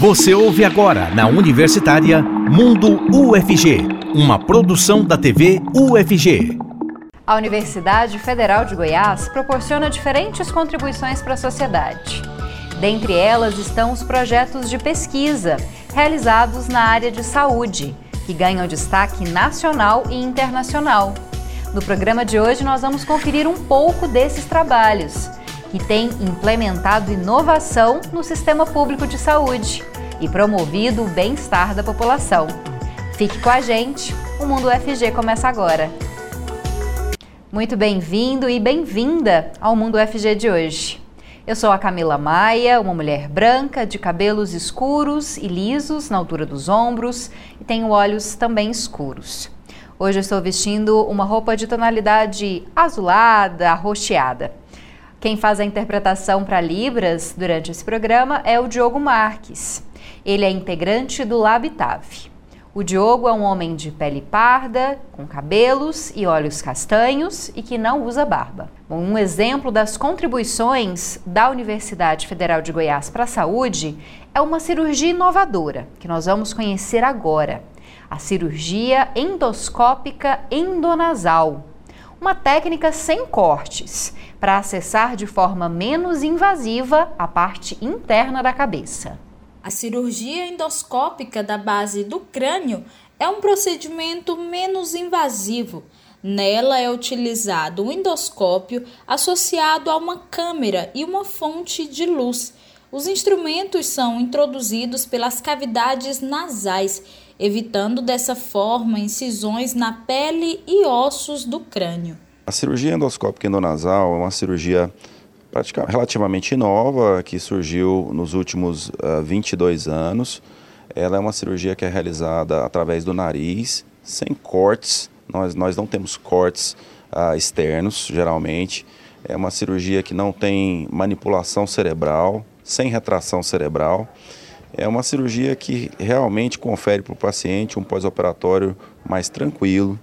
Você ouve agora na Universitária Mundo UFG, uma produção da TV UFG. A Universidade Federal de Goiás proporciona diferentes contribuições para a sociedade. Dentre elas estão os projetos de pesquisa realizados na área de saúde, que ganham destaque nacional e internacional. No programa de hoje, nós vamos conferir um pouco desses trabalhos que tem implementado inovação no sistema público de saúde e promovido o bem-estar da população. Fique com a gente, o Mundo UFG começa agora. Muito bem-vindo e bem-vinda ao Mundo UFG de hoje. Eu sou a Camila Maia, uma mulher branca de cabelos escuros e lisos na altura dos ombros e tenho olhos também escuros. Hoje eu estou vestindo uma roupa de tonalidade azulada, arroxeada. Quem faz a interpretação para Libras durante esse programa é o Diogo Marques. Ele é integrante do Labitave. O Diogo é um homem de pele parda, com cabelos e olhos castanhos e que não usa barba. Um exemplo das contribuições da Universidade Federal de Goiás para a saúde é uma cirurgia inovadora que nós vamos conhecer agora. A cirurgia endoscópica endonasal, uma técnica sem cortes para acessar de forma menos invasiva a parte interna da cabeça. A cirurgia endoscópica da base do crânio é um procedimento menos invasivo. Nela é utilizado um endoscópio associado a uma câmera e uma fonte de luz. Os instrumentos são introduzidos pelas cavidades nasais evitando dessa forma incisões na pele e ossos do crânio. A cirurgia endoscópica endonasal é uma cirurgia relativamente nova que surgiu nos últimos uh, 22 anos. Ela é uma cirurgia que é realizada através do nariz, sem cortes. Nós, nós não temos cortes uh, externos, geralmente. É uma cirurgia que não tem manipulação cerebral, sem retração cerebral. É uma cirurgia que realmente confere para o paciente um pós-operatório mais tranquilo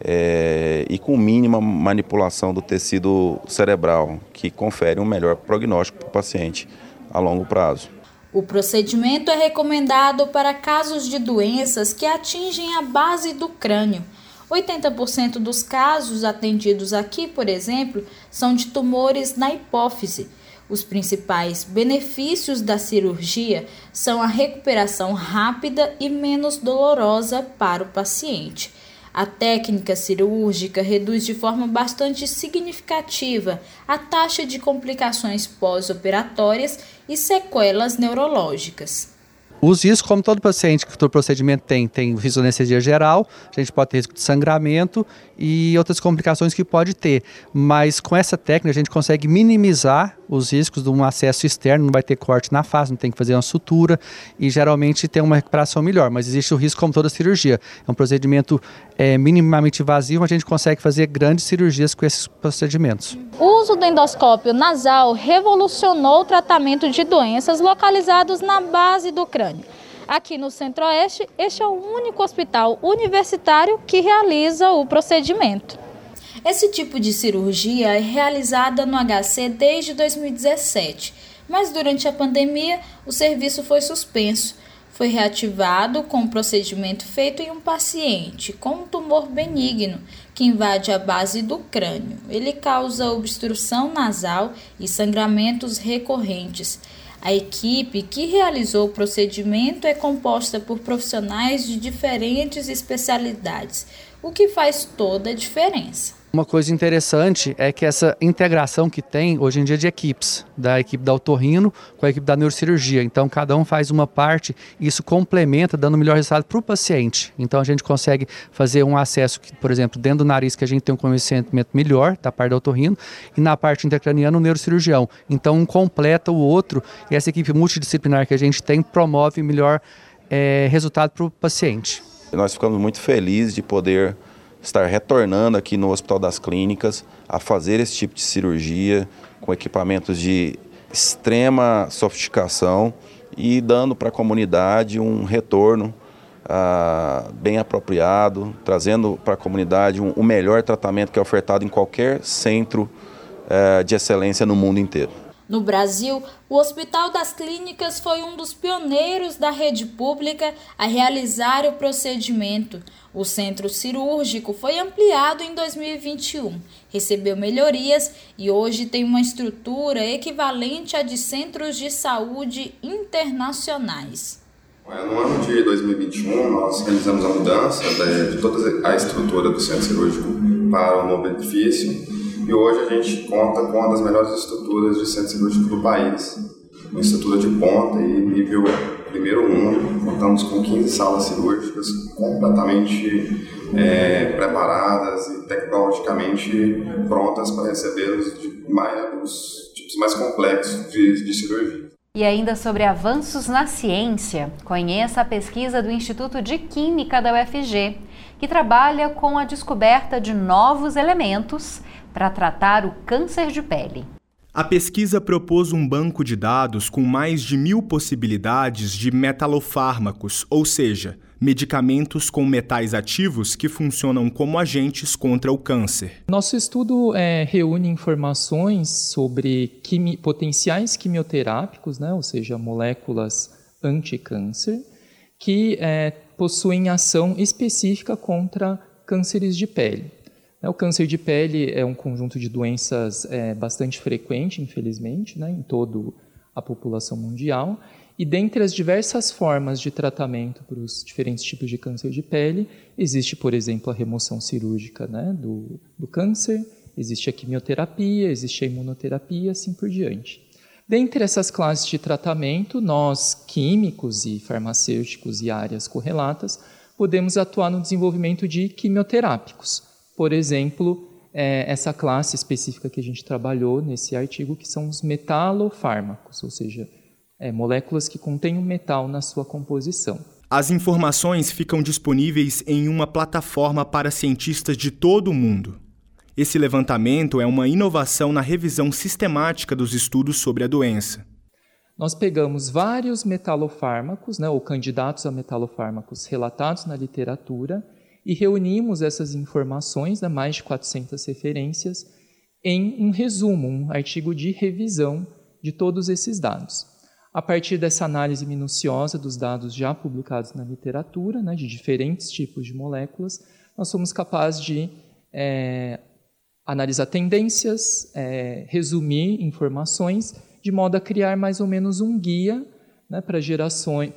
é, e com mínima manipulação do tecido cerebral, que confere um melhor prognóstico para o paciente a longo prazo. O procedimento é recomendado para casos de doenças que atingem a base do crânio. 80% dos casos atendidos aqui, por exemplo, são de tumores na hipófise os principais benefícios da cirurgia são a recuperação rápida e menos dolorosa para o paciente. A técnica cirúrgica reduz de forma bastante significativa a taxa de complicações pós-operatórias e sequelas neurológicas. Os riscos, como todo paciente que todo procedimento tem, tem risco de anestesia geral, a gente pode ter risco de sangramento e outras complicações que pode ter. Mas com essa técnica a gente consegue minimizar os riscos de um acesso externo, não vai ter corte na face, não tem que fazer uma sutura e geralmente tem uma recuperação melhor. Mas existe o risco como toda cirurgia. É um procedimento é, minimamente invasivo, a gente consegue fazer grandes cirurgias com esses procedimentos. O uso do endoscópio nasal revolucionou o tratamento de doenças localizadas na base do crânio. Aqui no Centro-Oeste, este é o único hospital universitário que realiza o procedimento. Esse tipo de cirurgia é realizada no HC desde 2017, mas durante a pandemia o serviço foi suspenso. Foi reativado com um procedimento feito em um paciente com um tumor benigno que invade a base do crânio. Ele causa obstrução nasal e sangramentos recorrentes. A equipe que realizou o procedimento é composta por profissionais de diferentes especialidades, o que faz toda a diferença. Uma coisa interessante é que essa integração que tem hoje em dia de equipes, da equipe da otorrino com a equipe da neurocirurgia. Então, cada um faz uma parte e isso complementa, dando o melhor resultado para o paciente. Então, a gente consegue fazer um acesso, que, por exemplo, dentro do nariz, que a gente tem um conhecimento melhor da parte da otorrino, e na parte intracraniana, o neurocirurgião. Então, um completa o outro e essa equipe multidisciplinar que a gente tem promove melhor é, resultado para o paciente. Nós ficamos muito felizes de poder estar retornando aqui no Hospital das Clínicas a fazer esse tipo de cirurgia com equipamentos de extrema sofisticação e dando para a comunidade um retorno ah, bem apropriado, trazendo para a comunidade um, o melhor tratamento que é ofertado em qualquer centro eh, de excelência no mundo inteiro. No Brasil, o Hospital das Clínicas foi um dos pioneiros da rede pública a realizar o procedimento. O centro cirúrgico foi ampliado em 2021, recebeu melhorias e hoje tem uma estrutura equivalente à de centros de saúde internacionais. No ano de 2021, nós realizamos a mudança de toda a estrutura do centro cirúrgico para o novo edifício e hoje a gente conta com uma das melhores estruturas de centro cirúrgico do país, uma estrutura de ponta e nível primeiro mundo. Contamos com 15 salas cirúrgicas completamente é, preparadas e tecnologicamente prontas para receber os, mais, os tipos mais complexos de, de cirurgia. E ainda sobre avanços na ciência, conheça a pesquisa do Instituto de Química da UFG, que trabalha com a descoberta de novos elementos para tratar o câncer de pele. A pesquisa propôs um banco de dados com mais de mil possibilidades de metalofármacos, ou seja, medicamentos com metais ativos que funcionam como agentes contra o câncer. Nosso estudo é, reúne informações sobre quimi potenciais quimioterápicos, né, ou seja, moléculas anti-câncer, que é, possuem ação específica contra cânceres de pele. Né, o câncer de pele é um conjunto de doenças é, bastante frequente, infelizmente, né, em toda a população mundial. E dentre as diversas formas de tratamento para os diferentes tipos de câncer de pele, existe, por exemplo, a remoção cirúrgica né, do, do câncer, existe a quimioterapia, existe a imunoterapia, assim por diante. Dentre essas classes de tratamento, nós, químicos e farmacêuticos e áreas correlatas, podemos atuar no desenvolvimento de quimioterápicos por exemplo, é, essa classe específica que a gente trabalhou nesse artigo, que são os metalofármacos, ou seja, é, moléculas que contêm um metal na sua composição. As informações ficam disponíveis em uma plataforma para cientistas de todo o mundo. Esse levantamento é uma inovação na revisão sistemática dos estudos sobre a doença. Nós pegamos vários metalofármacos, né, ou candidatos a metalofármacos relatados na literatura, e reunimos essas informações, né, mais de 400 referências, em um resumo, um artigo de revisão de todos esses dados. A partir dessa análise minuciosa dos dados já publicados na literatura, né, de diferentes tipos de moléculas, nós somos capazes de é, analisar tendências, é, resumir informações, de modo a criar mais ou menos um guia né, para,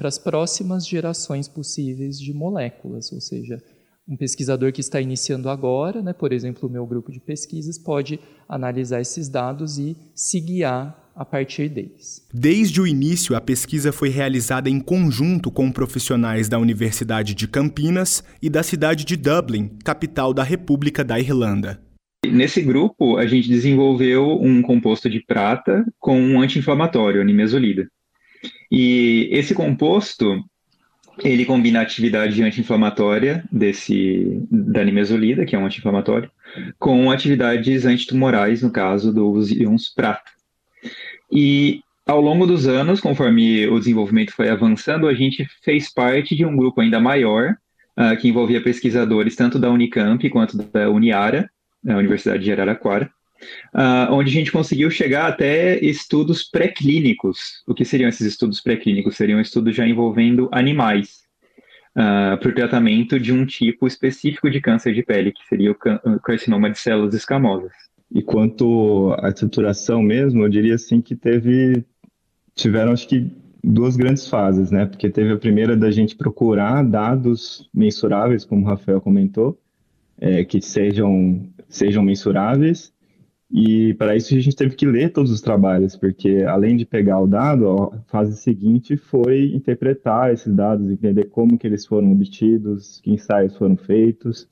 as próximas gerações possíveis de moléculas, ou seja, um pesquisador que está iniciando agora, né, por exemplo, o meu grupo de pesquisas, pode analisar esses dados e se guiar a partir deles. Desde o início, a pesquisa foi realizada em conjunto com profissionais da Universidade de Campinas e da cidade de Dublin, capital da República da Irlanda. Nesse grupo, a gente desenvolveu um composto de prata com um anti-inflamatório, a nimesulida. E esse composto ele combina a atividade anti-inflamatória desse da nimesulida, que é um anti-inflamatório, com atividades antitumorais, no caso dos íons prata. E ao longo dos anos, conforme o desenvolvimento foi avançando, a gente fez parte de um grupo ainda maior, uh, que envolvia pesquisadores tanto da Unicamp quanto da Uniara, a Universidade de Araraquara, uh, onde a gente conseguiu chegar até estudos pré-clínicos. O que seriam esses estudos pré-clínicos? Seriam estudos já envolvendo animais uh, ah, para o tratamento de um tipo específico de câncer de pele, que seria o carcinoma de células escamosas. E quanto à estruturação mesmo, eu diria assim que teve, tiveram acho que duas grandes fases, né? Porque teve a primeira da gente procurar dados mensuráveis, como o Rafael comentou, é, que sejam, sejam mensuráveis, e para isso a gente teve que ler todos os trabalhos, porque além de pegar o dado, a fase seguinte foi interpretar esses dados, entender como que eles foram obtidos, que ensaios foram feitos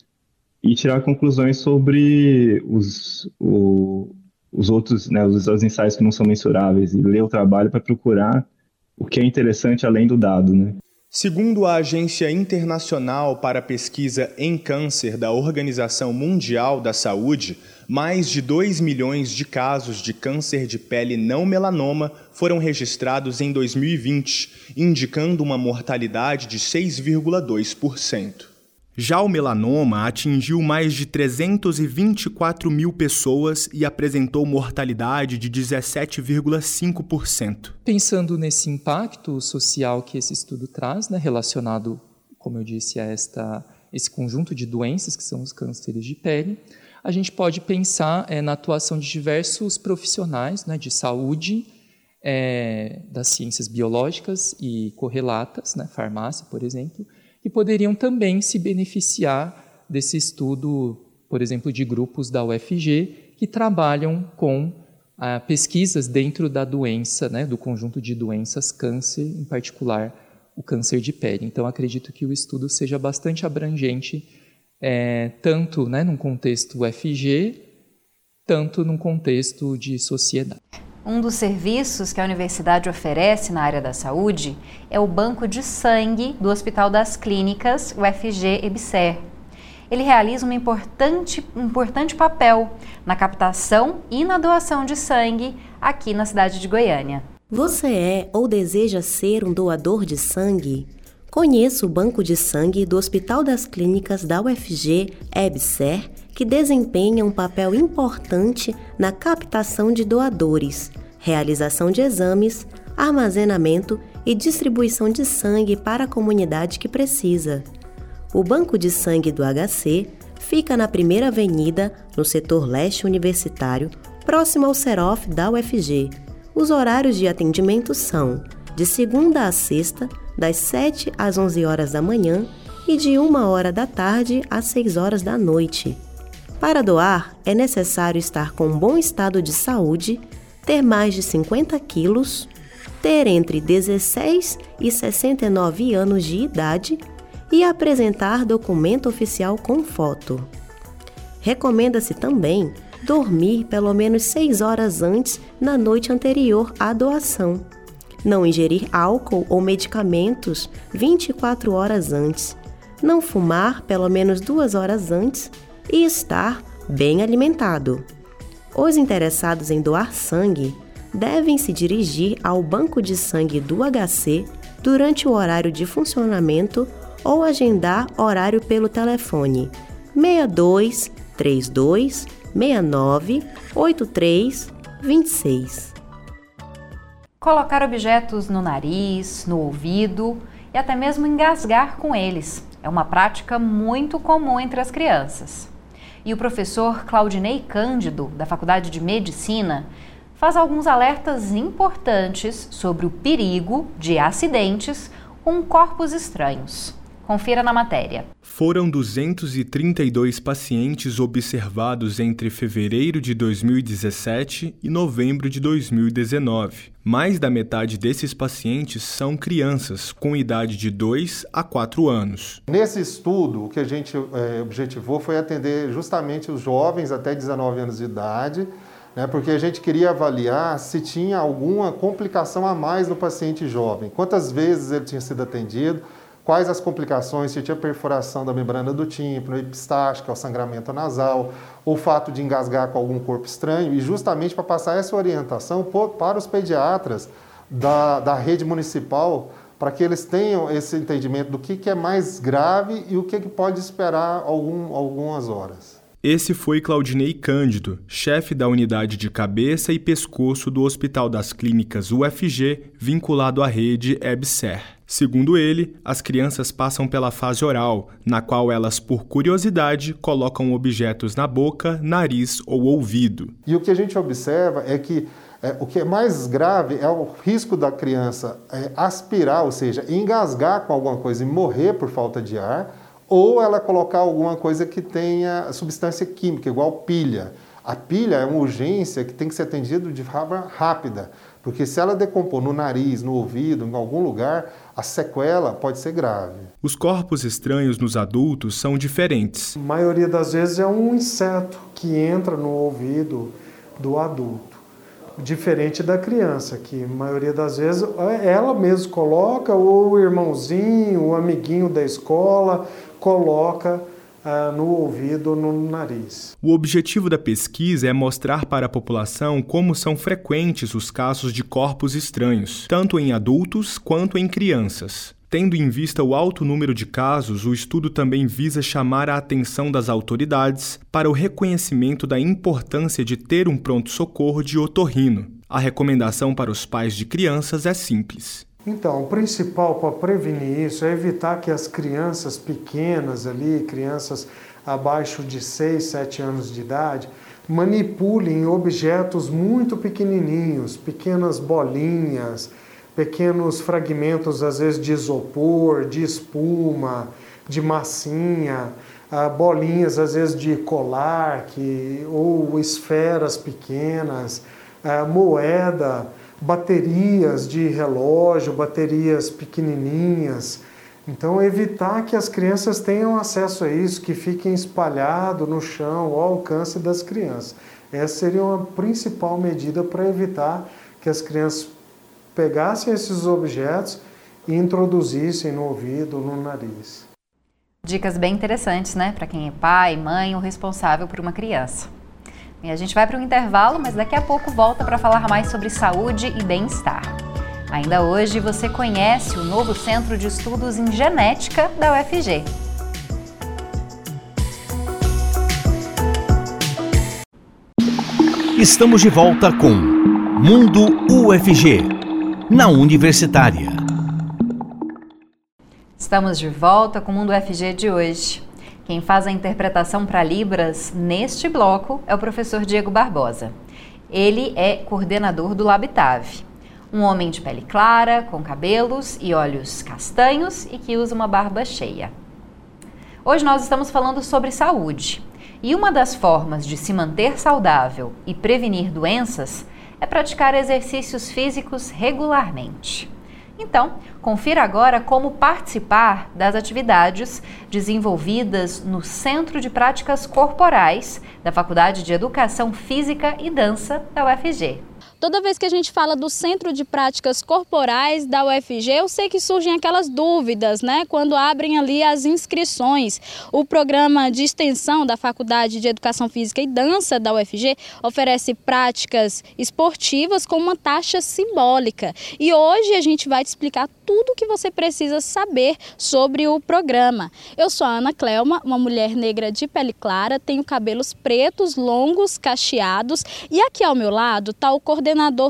e tirar conclusões sobre os, o, os outros, né, os, os ensaios que não são mensuráveis e ler o trabalho para procurar o que é interessante além do dado, né? Segundo a Agência Internacional para a Pesquisa em Câncer da Organização Mundial da Saúde, mais de 2 milhões de casos de câncer de pele não melanoma foram registrados em 2020, indicando uma mortalidade de 6,2%. Já o melanoma atingiu mais de 324 mil pessoas e apresentou mortalidade de 17,5%. Pensando nesse impacto social que esse estudo traz, né, relacionado, como eu disse, a esta, esse conjunto de doenças que são os cânceres de pele, a gente pode pensar é, na atuação de diversos profissionais né, de saúde, é, das ciências biológicas e correlatas, né, farmácia, por exemplo, que poderiam também se beneficiar desse estudo, por exemplo, de grupos da UFG que trabalham com ah, pesquisas dentro da doença, né, do conjunto de doenças, câncer, em particular o câncer de pele. Então, acredito que o estudo seja bastante abrangente, é, tanto né, num contexto UFG, tanto num contexto de sociedade. Um dos serviços que a universidade oferece na área da saúde é o banco de sangue do Hospital das Clínicas, UFG EBSER. Ele realiza um importante, importante papel na captação e na doação de sangue aqui na cidade de Goiânia. Você é ou deseja ser um doador de sangue? Conheça o banco de sangue do Hospital das Clínicas da UFG EBSER que desempenha um papel importante na captação de doadores, realização de exames, armazenamento e distribuição de sangue para a comunidade que precisa. O Banco de Sangue do HC fica na Primeira Avenida, no setor leste universitário, próximo ao Serof da UFG. Os horários de atendimento são de segunda a sexta, das 7 às 11 horas da manhã e de 1 hora da tarde às 6 horas da noite. Para doar, é necessário estar com um bom estado de saúde, ter mais de 50 quilos, ter entre 16 e 69 anos de idade e apresentar documento oficial com foto. Recomenda-se também dormir pelo menos 6 horas antes na noite anterior à doação. Não ingerir álcool ou medicamentos 24 horas antes. Não fumar pelo menos 2 horas antes e estar bem alimentado. Os interessados em doar sangue devem se dirigir ao banco de sangue do HC durante o horário de funcionamento ou agendar horário pelo telefone 62 32 69 83 26. Colocar objetos no nariz, no ouvido e até mesmo engasgar com eles é uma prática muito comum entre as crianças. E o professor Claudinei Cândido, da Faculdade de Medicina, faz alguns alertas importantes sobre o perigo de acidentes com corpos estranhos. Confira na matéria. Foram 232 pacientes observados entre fevereiro de 2017 e novembro de 2019. Mais da metade desses pacientes são crianças com idade de 2 a 4 anos. Nesse estudo, o que a gente é, objetivou foi atender justamente os jovens até 19 anos de idade, né, porque a gente queria avaliar se tinha alguma complicação a mais no paciente jovem, quantas vezes ele tinha sido atendido quais as complicações, se tinha perfuração da membrana do tímpano, epistática, o sangramento nasal, o fato de engasgar com algum corpo estranho, e justamente para passar essa orientação para os pediatras da, da rede municipal, para que eles tenham esse entendimento do que, que é mais grave e o que, que pode esperar algum, algumas horas. Esse foi Claudinei Cândido, chefe da unidade de cabeça e pescoço do Hospital das Clínicas UFG, vinculado à rede EBSER. Segundo ele, as crianças passam pela fase oral, na qual elas, por curiosidade, colocam objetos na boca, nariz ou ouvido. E o que a gente observa é que é, o que é mais grave é o risco da criança é, aspirar, ou seja, engasgar com alguma coisa e morrer por falta de ar ou ela colocar alguma coisa que tenha substância química, igual pilha. A pilha é uma urgência que tem que ser atendida de forma rápida, porque se ela decompor no nariz, no ouvido, em algum lugar, a sequela pode ser grave. Os corpos estranhos nos adultos são diferentes. A maioria das vezes é um inseto que entra no ouvido do adulto diferente da criança, que a maioria das vezes ela mesma coloca, ou o irmãozinho, o amiguinho da escola, coloca no ouvido ou no nariz. O objetivo da pesquisa é mostrar para a população como são frequentes os casos de corpos estranhos, tanto em adultos quanto em crianças. Tendo em vista o alto número de casos, o estudo também visa chamar a atenção das autoridades para o reconhecimento da importância de ter um pronto-socorro de otorrino. A recomendação para os pais de crianças é simples. Então, o principal para prevenir isso é evitar que as crianças pequenas ali, crianças abaixo de 6, 7 anos de idade, manipulem objetos muito pequenininhos, pequenas bolinhas, pequenos fragmentos, às vezes de isopor, de espuma, de massinha, ah, bolinhas, às vezes de colar, que, ou esferas pequenas, ah, moeda, baterias de relógio, baterias pequenininhas. Então, evitar que as crianças tenham acesso a isso, que fiquem espalhado no chão, ao alcance das crianças. Essa seria uma principal medida para evitar que as crianças pegassem esses objetos e introduzissem no ouvido, no nariz. Dicas bem interessantes, né, para quem é pai, mãe ou responsável por uma criança. E a gente vai para um intervalo, mas daqui a pouco volta para falar mais sobre saúde e bem-estar. Ainda hoje você conhece o novo Centro de Estudos em Genética da UFG. Estamos de volta com Mundo UFG na Universitária. Estamos de volta com o Mundo FG de hoje. Quem faz a interpretação para Libras neste bloco é o professor Diego Barbosa. Ele é coordenador do Labitave, um homem de pele clara, com cabelos e olhos castanhos e que usa uma barba cheia. Hoje nós estamos falando sobre saúde. E uma das formas de se manter saudável e prevenir doenças é praticar exercícios físicos regularmente. Então, confira agora como participar das atividades desenvolvidas no Centro de Práticas Corporais da Faculdade de Educação Física e Dança da UFG. Toda vez que a gente fala do Centro de Práticas Corporais da UFG, eu sei que surgem aquelas dúvidas, né? Quando abrem ali as inscrições. O programa de extensão da Faculdade de Educação Física e Dança da UFG oferece práticas esportivas com uma taxa simbólica. E hoje a gente vai te explicar tudo o que você precisa saber sobre o programa. Eu sou a Ana Clelma, uma mulher negra de pele clara, tenho cabelos pretos, longos, cacheados e aqui ao meu lado está o coordenador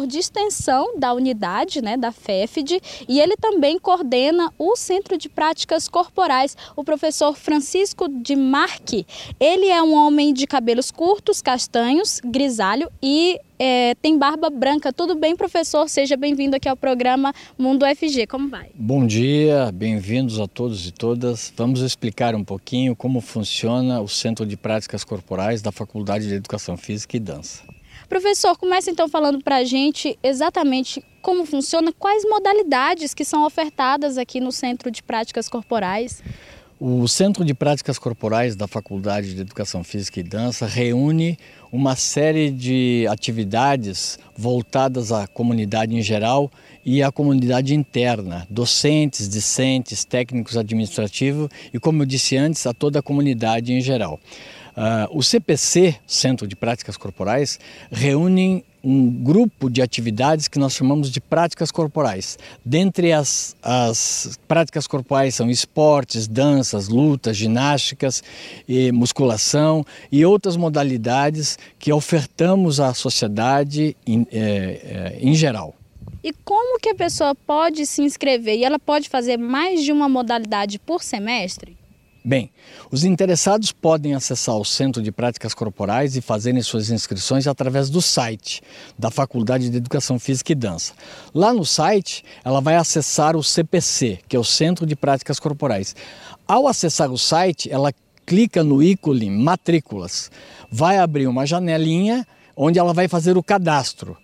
de extensão da unidade, né, da FEFD, e ele também coordena o Centro de Práticas Corporais, o professor Francisco de Marque. Ele é um homem de cabelos curtos, castanhos, grisalho e é, tem barba branca. Tudo bem, professor? Seja bem-vindo aqui ao programa Mundo FG. Como vai? Bom dia, bem-vindos a todos e todas. Vamos explicar um pouquinho como funciona o Centro de Práticas Corporais da Faculdade de Educação Física e Dança. Professor, comece então falando para a gente exatamente como funciona, quais modalidades que são ofertadas aqui no Centro de Práticas Corporais. O Centro de Práticas Corporais da Faculdade de Educação Física e Dança reúne uma série de atividades voltadas à comunidade em geral e à comunidade interna, docentes, discentes, técnicos administrativos e, como eu disse antes, a toda a comunidade em geral. Uh, o CPC, Centro de Práticas Corporais, reúne um grupo de atividades que nós chamamos de práticas corporais. Dentre as, as práticas corporais são esportes, danças, lutas, ginásticas, e musculação e outras modalidades que ofertamos à sociedade em, é, é, em geral. E como que a pessoa pode se inscrever? E ela pode fazer mais de uma modalidade por semestre? Bem, os interessados podem acessar o Centro de Práticas Corporais e fazerem suas inscrições através do site da Faculdade de Educação Física e Dança. Lá no site, ela vai acessar o CPC, que é o Centro de Práticas Corporais. Ao acessar o site, ela clica no ícone Matrículas. Vai abrir uma janelinha onde ela vai fazer o cadastro.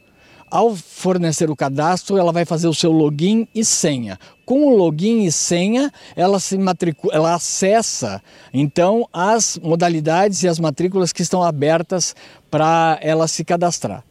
Ao fornecer o cadastro, ela vai fazer o seu login e senha. Com o login e senha, ela se matricula, ela acessa então as modalidades e as matrículas que estão abertas para ela se cadastrar.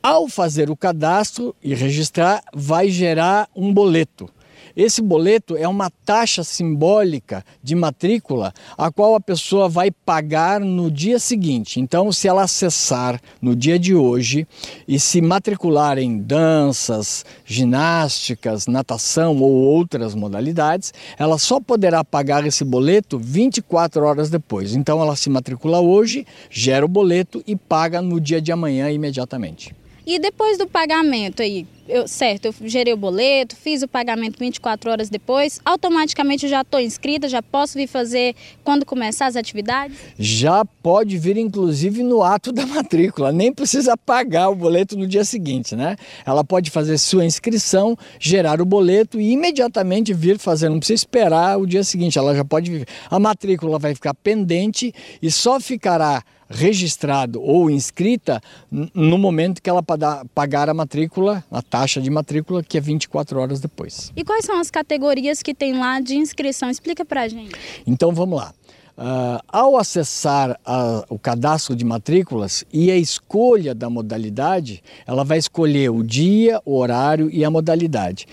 Ao fazer o cadastro e registrar, vai gerar um boleto. Esse boleto é uma taxa simbólica de matrícula a qual a pessoa vai pagar no dia seguinte. Então, se ela acessar no dia de hoje e se matricular em danças, ginásticas, natação ou outras modalidades, ela só poderá pagar esse boleto 24 horas depois. Então, ela se matricula hoje, gera o boleto e paga no dia de amanhã imediatamente. E depois do pagamento aí, eu, certo, eu gerei o boleto, fiz o pagamento 24 horas depois, automaticamente eu já estou inscrita, já posso vir fazer quando começar as atividades? Já pode vir, inclusive, no ato da matrícula, nem precisa pagar o boleto no dia seguinte, né? Ela pode fazer sua inscrição, gerar o boleto e imediatamente vir fazer, não precisa esperar o dia seguinte, ela já pode vir. A matrícula vai ficar pendente e só ficará registrado ou inscrita no momento que ela pagar a matrícula, a taxa de matrícula, que é 24 horas depois. E quais são as categorias que tem lá de inscrição? Explica pra gente. Então vamos lá. Uh, ao acessar a, o cadastro de matrículas e a escolha da modalidade, ela vai escolher o dia, o horário e a modalidade.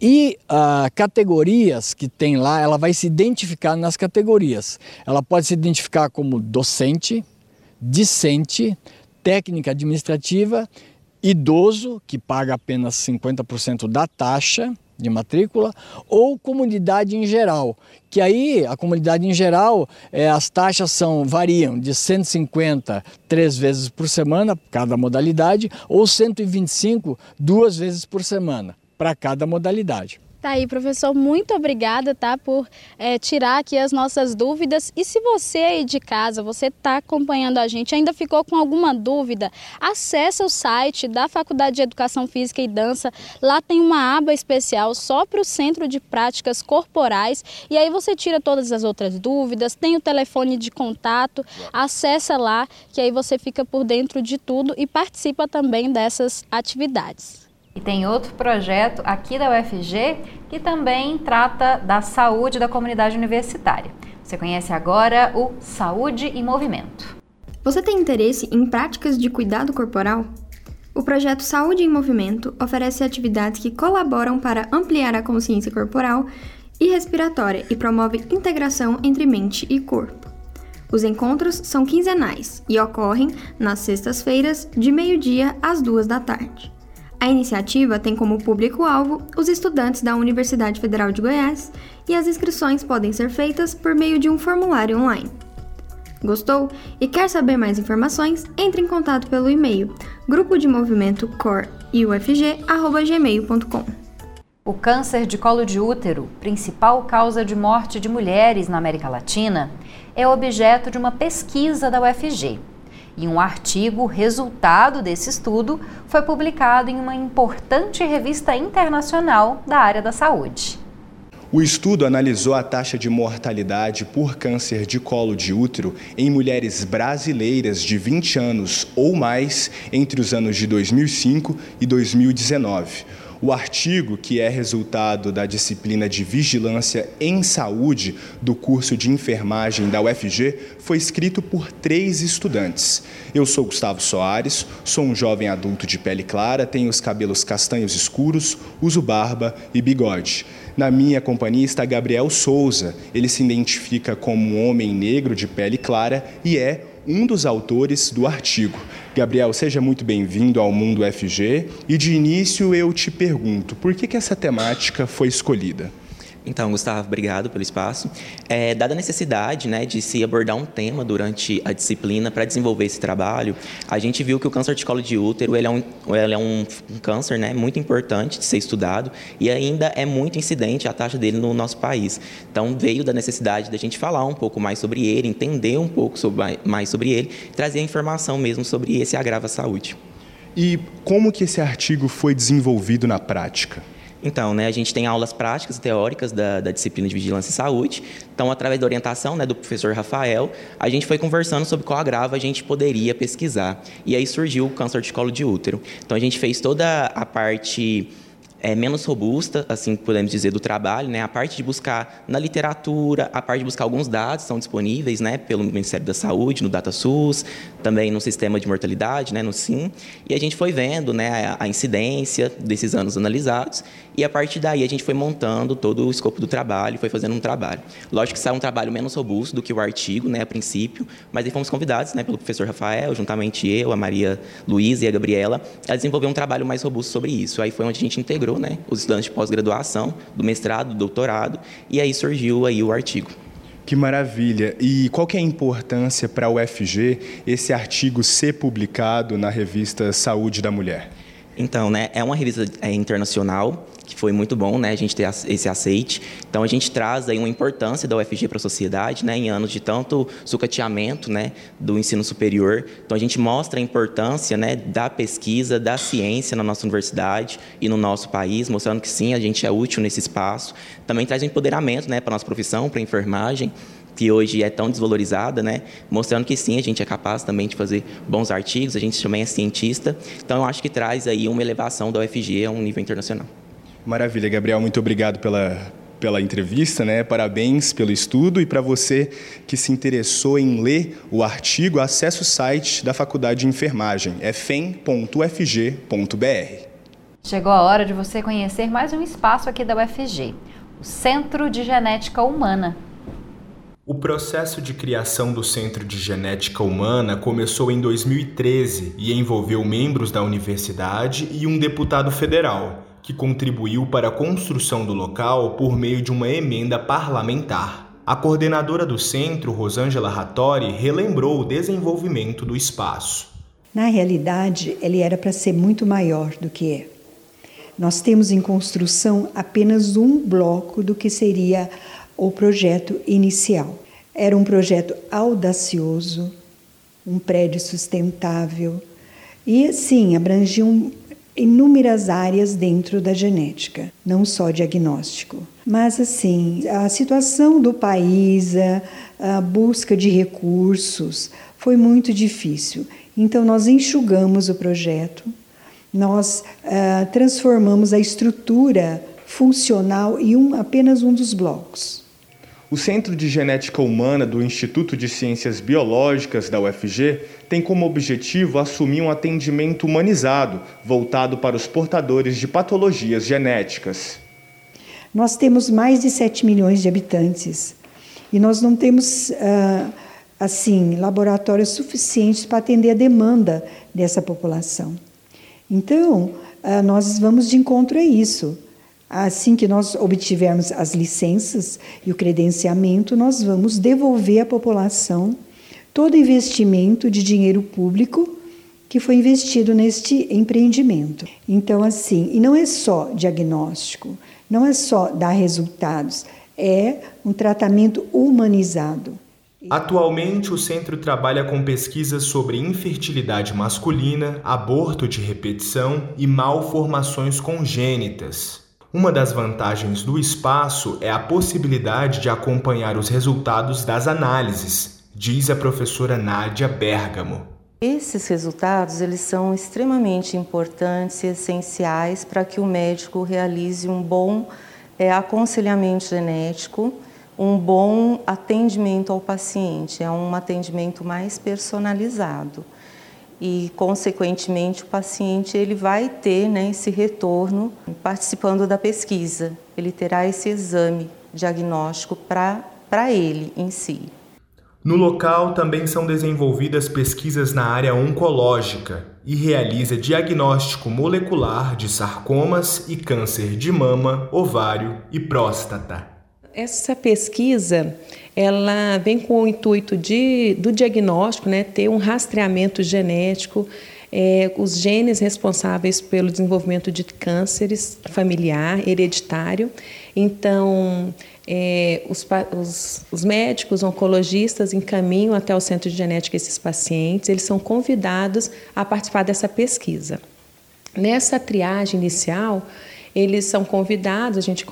E uh, categorias que tem lá, ela vai se identificar nas categorias. Ela pode se identificar como docente, discente, técnica administrativa, idoso, que paga apenas 50% da taxa de matrícula, ou comunidade em geral, que aí a comunidade em geral, é, as taxas são variam de 150 três vezes por semana, cada modalidade, ou 125 duas vezes por semana, para cada modalidade. Tá aí, professor, muito obrigada, tá, por é, tirar aqui as nossas dúvidas. E se você aí de casa, você está acompanhando a gente, ainda ficou com alguma dúvida, acesse o site da Faculdade de Educação Física e Dança. Lá tem uma aba especial só para o Centro de Práticas Corporais. E aí você tira todas as outras dúvidas, tem o telefone de contato, acessa lá, que aí você fica por dentro de tudo e participa também dessas atividades. E tem outro projeto aqui da UFG que também trata da saúde da comunidade universitária. Você conhece agora o Saúde em Movimento. Você tem interesse em práticas de cuidado corporal? O projeto Saúde em Movimento oferece atividades que colaboram para ampliar a consciência corporal e respiratória e promove integração entre mente e corpo. Os encontros são quinzenais e ocorrem nas sextas-feiras, de meio-dia às duas da tarde. A iniciativa tem como público-alvo os estudantes da Universidade Federal de Goiás e as inscrições podem ser feitas por meio de um formulário online. Gostou e quer saber mais informações? Entre em contato pelo e-mail grupo de movimento corufg@gmail.com. O câncer de colo de útero, principal causa de morte de mulheres na América Latina, é objeto de uma pesquisa da UFG. E um artigo resultado desse estudo foi publicado em uma importante revista internacional da área da saúde. O estudo analisou a taxa de mortalidade por câncer de colo de útero em mulheres brasileiras de 20 anos ou mais entre os anos de 2005 e 2019 o artigo, que é resultado da disciplina de Vigilância em Saúde do curso de enfermagem da UFG, foi escrito por três estudantes. Eu sou Gustavo Soares, sou um jovem adulto de pele clara, tenho os cabelos castanhos escuros, uso barba e bigode. Na minha companhia está Gabriel Souza. Ele se identifica como um homem negro de pele clara e é um dos autores do artigo. Gabriel, seja muito bem-vindo ao Mundo FG e de início eu te pergunto, por que, que essa temática foi escolhida? Então, Gustavo, obrigado pelo espaço. É, dada a necessidade né, de se abordar um tema durante a disciplina para desenvolver esse trabalho, a gente viu que o câncer de colo de útero ele é, um, ele é um, câncer né, muito importante de ser estudado e ainda é muito incidente a taxa dele no nosso país. Então, veio da necessidade da gente falar um pouco mais sobre ele, entender um pouco sobre, mais sobre ele, trazer informação mesmo sobre esse agravo à saúde. E como que esse artigo foi desenvolvido na prática? Então, né, a gente tem aulas práticas e teóricas da, da, disciplina de Vigilância e Saúde. Então, através da orientação né, do professor Rafael, a gente foi conversando sobre qual agravo a gente poderia pesquisar. E aí surgiu o câncer de colo de útero. Então, a gente fez toda a parte é, menos robusta, assim podemos dizer, do trabalho, né? A parte de buscar na literatura, a parte de buscar alguns dados são disponíveis, né? Pelo Ministério da Saúde, no DataSUS, também no sistema de mortalidade, né? No SIM. E a gente foi vendo, né? A, a incidência desses anos analisados e a partir daí a gente foi montando todo o escopo do trabalho, foi fazendo um trabalho. Lógico que saiu um trabalho menos robusto do que o artigo, né? A princípio, mas aí fomos convidados, né? Pelo professor Rafael, juntamente eu, a Maria Luísa e a Gabriela, a desenvolver um trabalho mais robusto sobre isso. Aí foi onde a gente integrou né, os estudantes de pós-graduação, do mestrado, do doutorado, e aí surgiu aí o artigo. Que maravilha! E qual que é a importância para o UFG esse artigo ser publicado na revista Saúde da Mulher? Então, né, é uma revista é, internacional que foi muito bom, né, a gente ter esse aceite. Então a gente traz aí uma importância da UFG para a sociedade, né, em anos de tanto sucateamento, né, do ensino superior. Então a gente mostra a importância, né, da pesquisa, da ciência na nossa universidade e no nosso país, mostrando que sim, a gente é útil nesse espaço. Também traz um empoderamento, né, para nossa profissão, para a enfermagem que hoje é tão desvalorizada, né? Mostrando que sim, a gente é capaz também de fazer bons artigos, a gente também é cientista. Então, eu acho que traz aí uma elevação da UFG a um nível internacional. Maravilha, Gabriel, muito obrigado pela, pela entrevista, né? Parabéns pelo estudo e para você que se interessou em ler o artigo, acesse o site da Faculdade de Enfermagem, é fem.ufg.br. Chegou a hora de você conhecer mais um espaço aqui da UFG, o Centro de Genética Humana. O processo de criação do Centro de Genética Humana começou em 2013 e envolveu membros da universidade e um deputado federal que contribuiu para a construção do local por meio de uma emenda parlamentar. A coordenadora do centro, Rosângela Rattori, relembrou o desenvolvimento do espaço. Na realidade, ele era para ser muito maior do que é. Nós temos em construção apenas um bloco do que seria o projeto inicial. Era um projeto audacioso, um prédio sustentável e, sim, abrangia um, inúmeras áreas dentro da genética, não só diagnóstico. Mas, assim, a situação do país, a, busca de recursos foi muito difícil. Então, nós enxugamos o projeto, nós uh, transformamos a estrutura funcional em um, apenas um dos blocos. O Centro de Genética Humana do Instituto de Ciências Biológicas da UFG tem como objetivo assumir um atendimento humanizado, voltado para os portadores de patologias genéticas. Nós temos mais de 7 milhões de habitantes e nós não temos, ah, assim, laboratórios suficientes para atender a demanda dessa população. Então, ah, nós vamos de encontro a isso. Assim que nós obtivermos as licenças e o credenciamento, nós vamos devolver à população todo investimento de dinheiro público que foi investido neste empreendimento. Então, assim, e não é só diagnóstico, não é só dar resultados, é um tratamento humanizado. Atualmente, o centro trabalha com pesquisas sobre infertilidade masculina, aborto de repetição e malformações congênitas. Uma das vantagens do espaço é a possibilidade de acompanhar os resultados das análises, diz a professora Nádia Bergamo. Esses resultados eles são extremamente importantes e essenciais para que o médico realize um bom é, aconselhamento genético, um bom atendimento ao paciente, é um atendimento mais personalizado e, consequentemente, o paciente ele vai ter né, esse retorno participando da pesquisa. Ele terá esse exame diagnóstico para ele em si. No local também são desenvolvidas pesquisas na área oncológica e realiza diagnóstico molecular de sarcomas e câncer de mama, ovário e próstata. Essa pesquisa ela vem com o intuito de, do diagnóstico, né, ter um rastreamento genético, é, os genes responsáveis pelo desenvolvimento de cânceres familiar, hereditário. Então, é, os, os, os, médicos oncologistas encaminham até o centro de genética esses pacientes, eles são convidados a participar dessa pesquisa. Nessa triagem inicial, eles são convidados, a gente,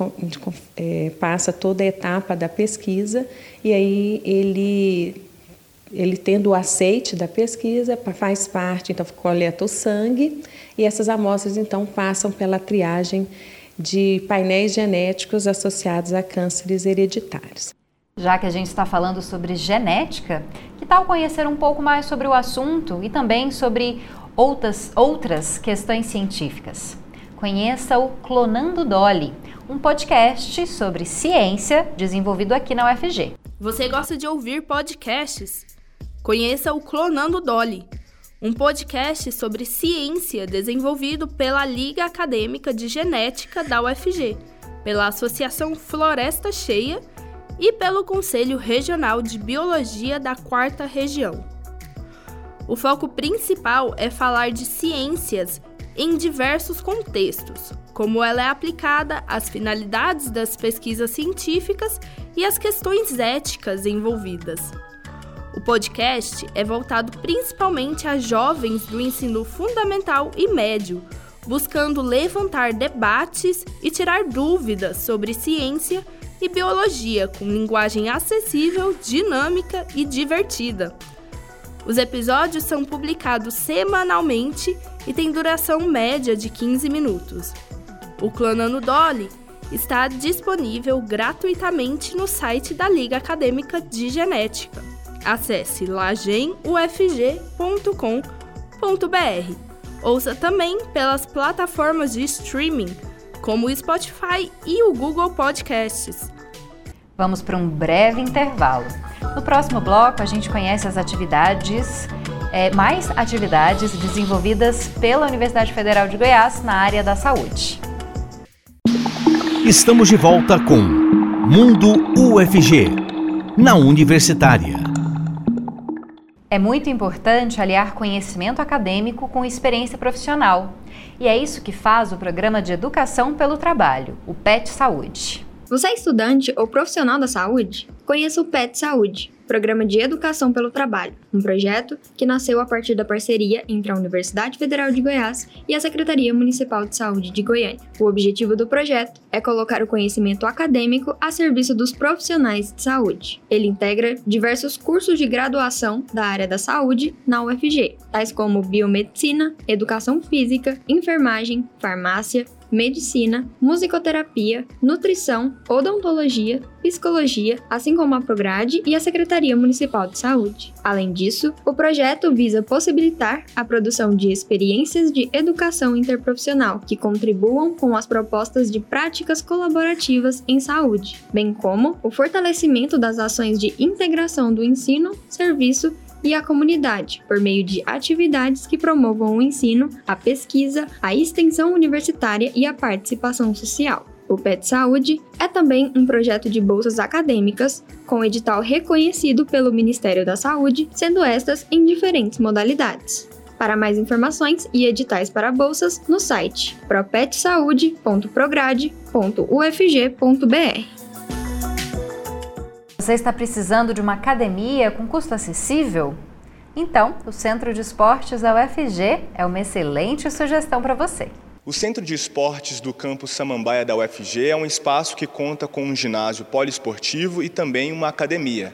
é, passa toda a etapa da pesquisa e aí ele, ele tendo o aceite da pesquisa, faz parte, então coleta o sangue e essas amostras então passam pela triagem de painéis genéticos associados a cânceres hereditários. Já que a gente está falando sobre genética, que tal conhecer um pouco mais sobre o assunto e também sobre outras, outras questões científicas? Conheça o Clonando Dolly, um podcast sobre ciência desenvolvido aqui na UFG. Você gosta de ouvir podcasts? Conheça o Clonando Dolly, um podcast sobre ciência desenvolvido pela Liga Acadêmica de Genética da UFG, pela Associação Floresta Cheia e pelo Conselho Regional de Biologia da Quarta Região. O foco principal é falar de ciências em diversos contextos, como ela é aplicada às finalidades das pesquisas científicas e às questões éticas envolvidas. O podcast é voltado principalmente a jovens do ensino fundamental e médio, buscando levantar debates e tirar dúvidas sobre ciência e biologia com linguagem acessível, dinâmica e divertida. Os episódios são publicados semanalmente e têm duração média de 15 minutos. O Clonando Dolly está disponível gratuitamente no site da Liga Acadêmica de Genética. Acesse lagemufg.com.br. Ouça também pelas plataformas de streaming como o Spotify e o Google Podcasts. Vamos para um breve intervalo. No próximo bloco, a gente conhece as atividades, é, mais atividades desenvolvidas pela Universidade Federal de Goiás na área da saúde. Estamos de volta com Mundo UFG, na Universitária. É muito importante aliar conhecimento acadêmico com experiência profissional. E é isso que faz o Programa de Educação pelo Trabalho, o PET Saúde. Você é estudante ou profissional da saúde? Conheça o PET Saúde, Programa de Educação pelo Trabalho, um projeto que nasceu a partir da parceria entre a Universidade Federal de Goiás e a Secretaria Municipal de Saúde de Goiânia. O objetivo do projeto é colocar o conhecimento acadêmico a serviço dos profissionais de saúde. Ele integra diversos cursos de graduação da área da saúde na UFG, tais como biomedicina, educação física, enfermagem, farmácia, medicina, musicoterapia, nutrição, odontologia, psicologia, assim como a Prograde e a Secretaria Municipal de Saúde. Além disso, o projeto visa possibilitar a produção de experiências de educação interprofissional que contribuam com as propostas de práticas colaborativas em saúde, bem como o fortalecimento das ações de integração do ensino, serviço e a comunidade, por meio de atividades que promovam o ensino, a pesquisa, a extensão universitária e a participação social. O PET Saúde é também um projeto de bolsas acadêmicas, com edital reconhecido pelo Ministério da Saúde, sendo estas em diferentes modalidades. Para mais informações e editais para bolsas, no site propetsaude.prograde.ufg.br. Você está precisando de uma academia com custo acessível? Então, o Centro de Esportes da UFG é uma excelente sugestão para você. O Centro de Esportes do campus Samambaia da UFG é um espaço que conta com um ginásio poliesportivo e também uma academia.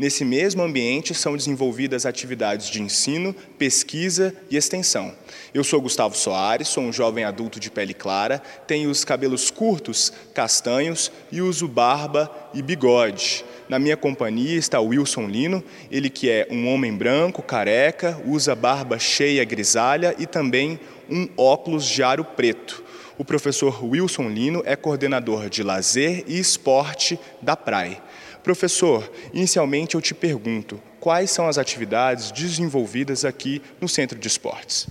Nesse mesmo ambiente são desenvolvidas atividades de ensino, pesquisa e extensão. Eu sou Gustavo Soares, sou um jovem adulto de pele clara, tenho os cabelos curtos, castanhos e uso barba e bigode. Na minha companhia está o Wilson Lino, ele que é um homem branco, careca, usa barba cheia grisalha e também um óculos de aro preto. O professor Wilson Lino é coordenador de lazer e esporte da Praia. Professor, inicialmente eu te pergunto, quais são as atividades desenvolvidas aqui no Centro de Esportes?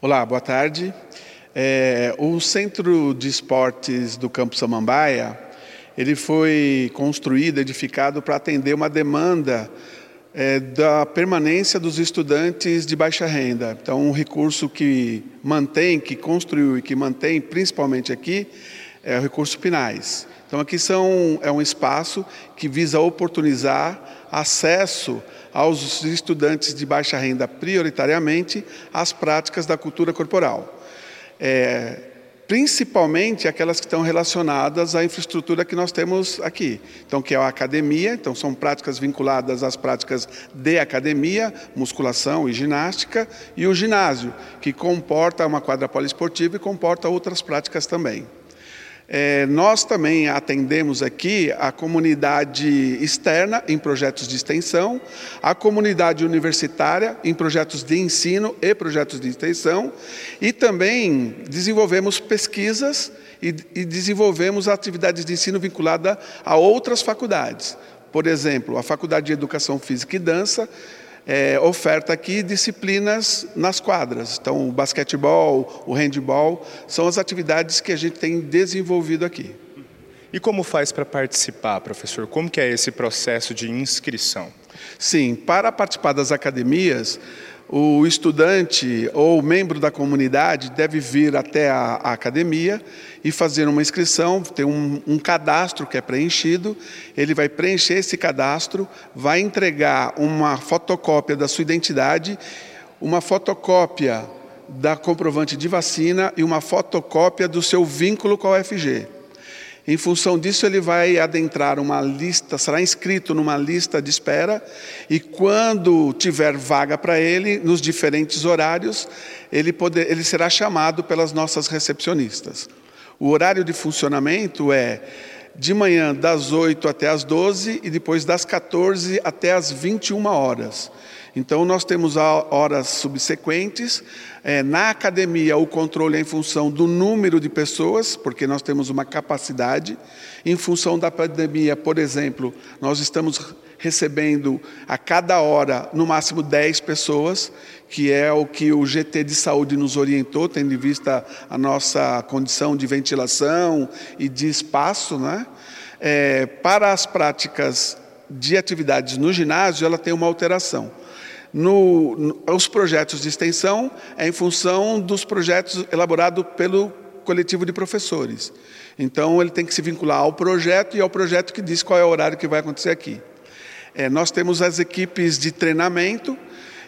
Olá, boa tarde. É, o Centro de Esportes do Campo Samambaia, ele foi construído, edificado para atender uma demanda é, da permanência dos estudantes de baixa renda. Então, um recurso que mantém, que construiu e que mantém, principalmente aqui, é o recurso Pinais. Então, aqui são, é um espaço que visa oportunizar acesso aos estudantes de baixa renda, prioritariamente, às práticas da cultura corporal. É, principalmente aquelas que estão relacionadas à infraestrutura que nós temos aqui. Então, que é a academia, então são práticas vinculadas às práticas de academia, musculação e ginástica, e o ginásio, que comporta uma quadra poliesportiva e comporta outras práticas também. É, nós também atendemos aqui a comunidade externa em projetos de extensão, a comunidade universitária em projetos de ensino e projetos de extensão, e também desenvolvemos pesquisas e, e desenvolvemos atividades de ensino vinculada a outras faculdades. Por exemplo, a Faculdade de Educação Física e Dança é, oferta aqui disciplinas nas quadras. Então, o basquetebol, o handball, são as atividades que a gente tem desenvolvido aqui. E como faz para participar, professor? Como que é esse processo de inscrição? Sim, para participar das academias, o estudante ou membro da comunidade deve vir até a, a academia e fazer uma inscrição, tem um, um, cadastro que é preenchido, ele vai preencher esse cadastro, vai entregar uma fotocópia da sua identidade, uma fotocópia da comprovante de vacina e uma fotocópia do seu vínculo com a UFG. Em função disso, ele vai adentrar uma lista, será inscrito numa lista de espera, e quando tiver vaga para ele, nos diferentes horários, ele, poder, ele será chamado pelas nossas recepcionistas. O horário de funcionamento é de manhã das 8 até as 12 e depois das 14 até as 21 horas. Então, nós temos horas subsequentes. É, na academia, o controle é em função do número de pessoas, porque nós temos uma capacidade. Em função da pandemia, por exemplo, nós estamos recebendo a cada hora, no máximo 10 pessoas, que é o que o GT de saúde nos orientou, tendo em vista a nossa condição de ventilação e de espaço. Né? É, para as práticas de atividades no ginásio, ela tem uma alteração. No, no, os projetos de extensão é em função dos projetos elaborados pelo coletivo de professores. Então, ele tem que se vincular ao projeto e ao projeto que diz qual é o horário que vai acontecer aqui. É, nós temos as equipes de treinamento,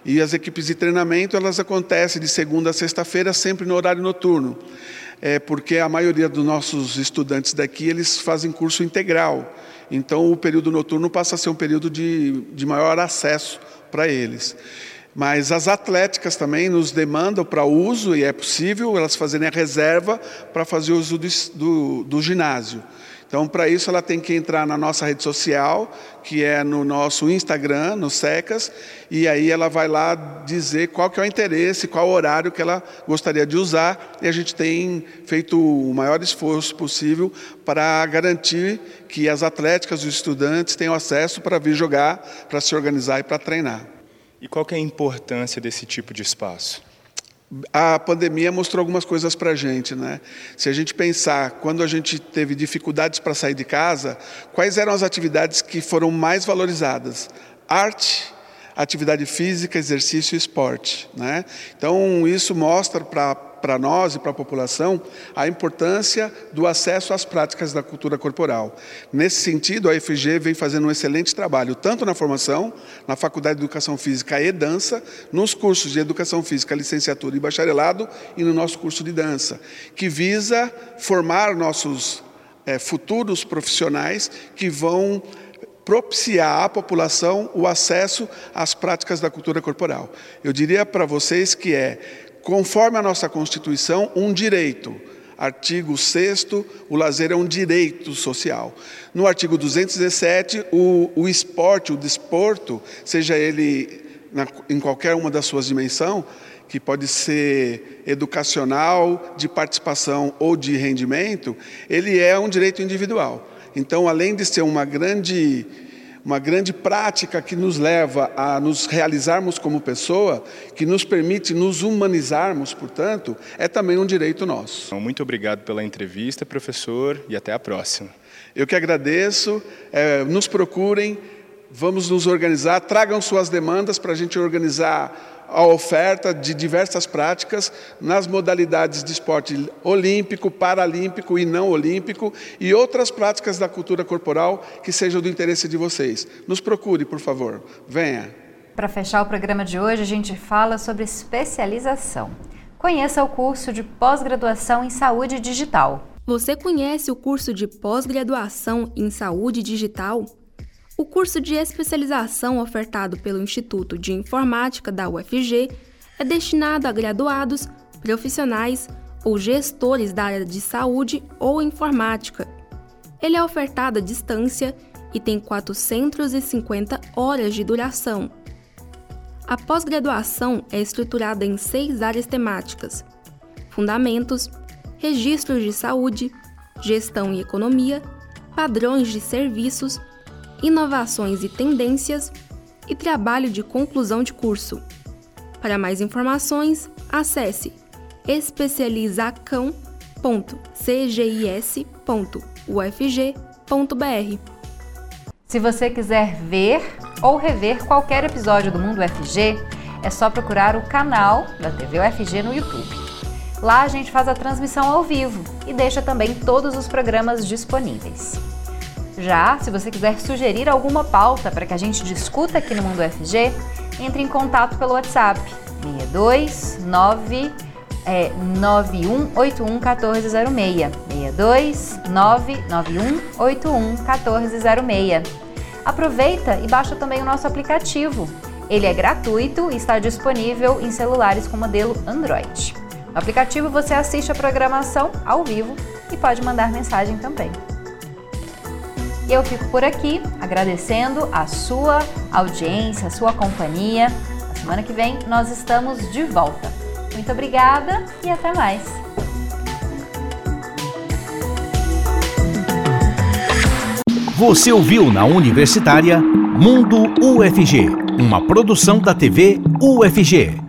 e as equipes de treinamento elas acontecem de segunda a sexta-feira, sempre no horário noturno. É porque a maioria dos nossos estudantes daqui eles fazem curso integral. Então, o período noturno passa a ser um período de, de maior acesso para eles. Mas as atléticas também nos demandam para uso, e é possível elas fazerem a reserva para fazer uso do, do, do ginásio. Então, para isso, ela tem que entrar na nossa rede social, que é no nosso Instagram, no SECAS, e aí ela vai lá dizer qual que é o interesse, qual horário que ela gostaria de usar, e a gente tem feito o maior esforço possível para garantir que as atléticas, os estudantes tenham acesso para vir jogar, para se organizar e para treinar. E qual que é a importância desse tipo de espaço? A pandemia mostrou algumas coisas para a gente, né? Se a gente pensar, quando a gente teve dificuldades para sair de casa, quais eram as atividades que foram mais valorizadas? Arte, atividade física, exercício e esporte, né? Então isso mostra para para nós e para a população a importância do acesso às práticas da cultura corporal. Nesse sentido, a FG vem fazendo um excelente trabalho, tanto na formação, na Faculdade de Educação Física e Dança, nos cursos de Educação Física, Licenciatura e Bacharelado e no nosso curso de dança, que visa formar nossos é, futuros profissionais que vão propiciar à população o acesso às práticas da cultura corporal. Eu diria para vocês que é conforme a nossa Constituição, um direito. Artigo 6 o lazer é um direito social. No artigo 217, o, o esporte, o desporto, seja ele na, em qualquer uma das suas dimensões, que pode ser educacional, de participação ou de rendimento, ele é um direito individual. Então, além de ser uma grande uma grande prática que nos leva a nos realizarmos como pessoa, que nos permite nos humanizarmos, portanto, é também um direito nosso. Muito obrigado pela entrevista, professor, e até a próxima. Eu que agradeço, é, nos procurem, vamos nos organizar, tragam suas demandas para a gente organizar a oferta de diversas práticas nas modalidades de esporte olímpico, paralímpico e não olímpico e outras práticas da cultura corporal que sejam do interesse de vocês. Nos procure, por favor. Venha. Para fechar o programa de hoje, a gente fala sobre especialização. Conheça o curso de pós-graduação em saúde digital. Você conhece o curso de pós-graduação em saúde digital? O curso de especialização ofertado pelo Instituto de Informática da UFG é destinado a graduados, profissionais ou gestores da área de saúde ou informática. Ele é ofertado à distância e tem 450 horas de duração. A pós-graduação é estruturada em seis áreas temáticas: fundamentos, registros de saúde, gestão e economia, padrões de serviços, inovações e tendências e trabalho de conclusão de curso. Para mais informações, acesse especializacão.cgis.ufg.br. Se você quiser ver ou rever qualquer episódio do Mundo UFG, é só procurar o canal da TV UFG no YouTube. Lá a gente faz a transmissão ao vivo e deixa também todos os programas disponíveis. Já, se você quiser sugerir alguma pauta para que a gente discuta aqui no Mundo UFG, entre em contato pelo WhatsApp 629 é, 91811406. 62991811406. Aproveita e baixa também o nosso aplicativo. Ele é gratuito e está disponível em celulares com modelo Android. No aplicativo você assiste a programação ao vivo e pode mandar mensagem também. Eu fico por aqui agradecendo a sua audiência, a sua companhia. Na semana que vem nós estamos de volta. Muito obrigada e até mais. Você ouviu na Universitária Mundo UFG, uma produção da TV UFG.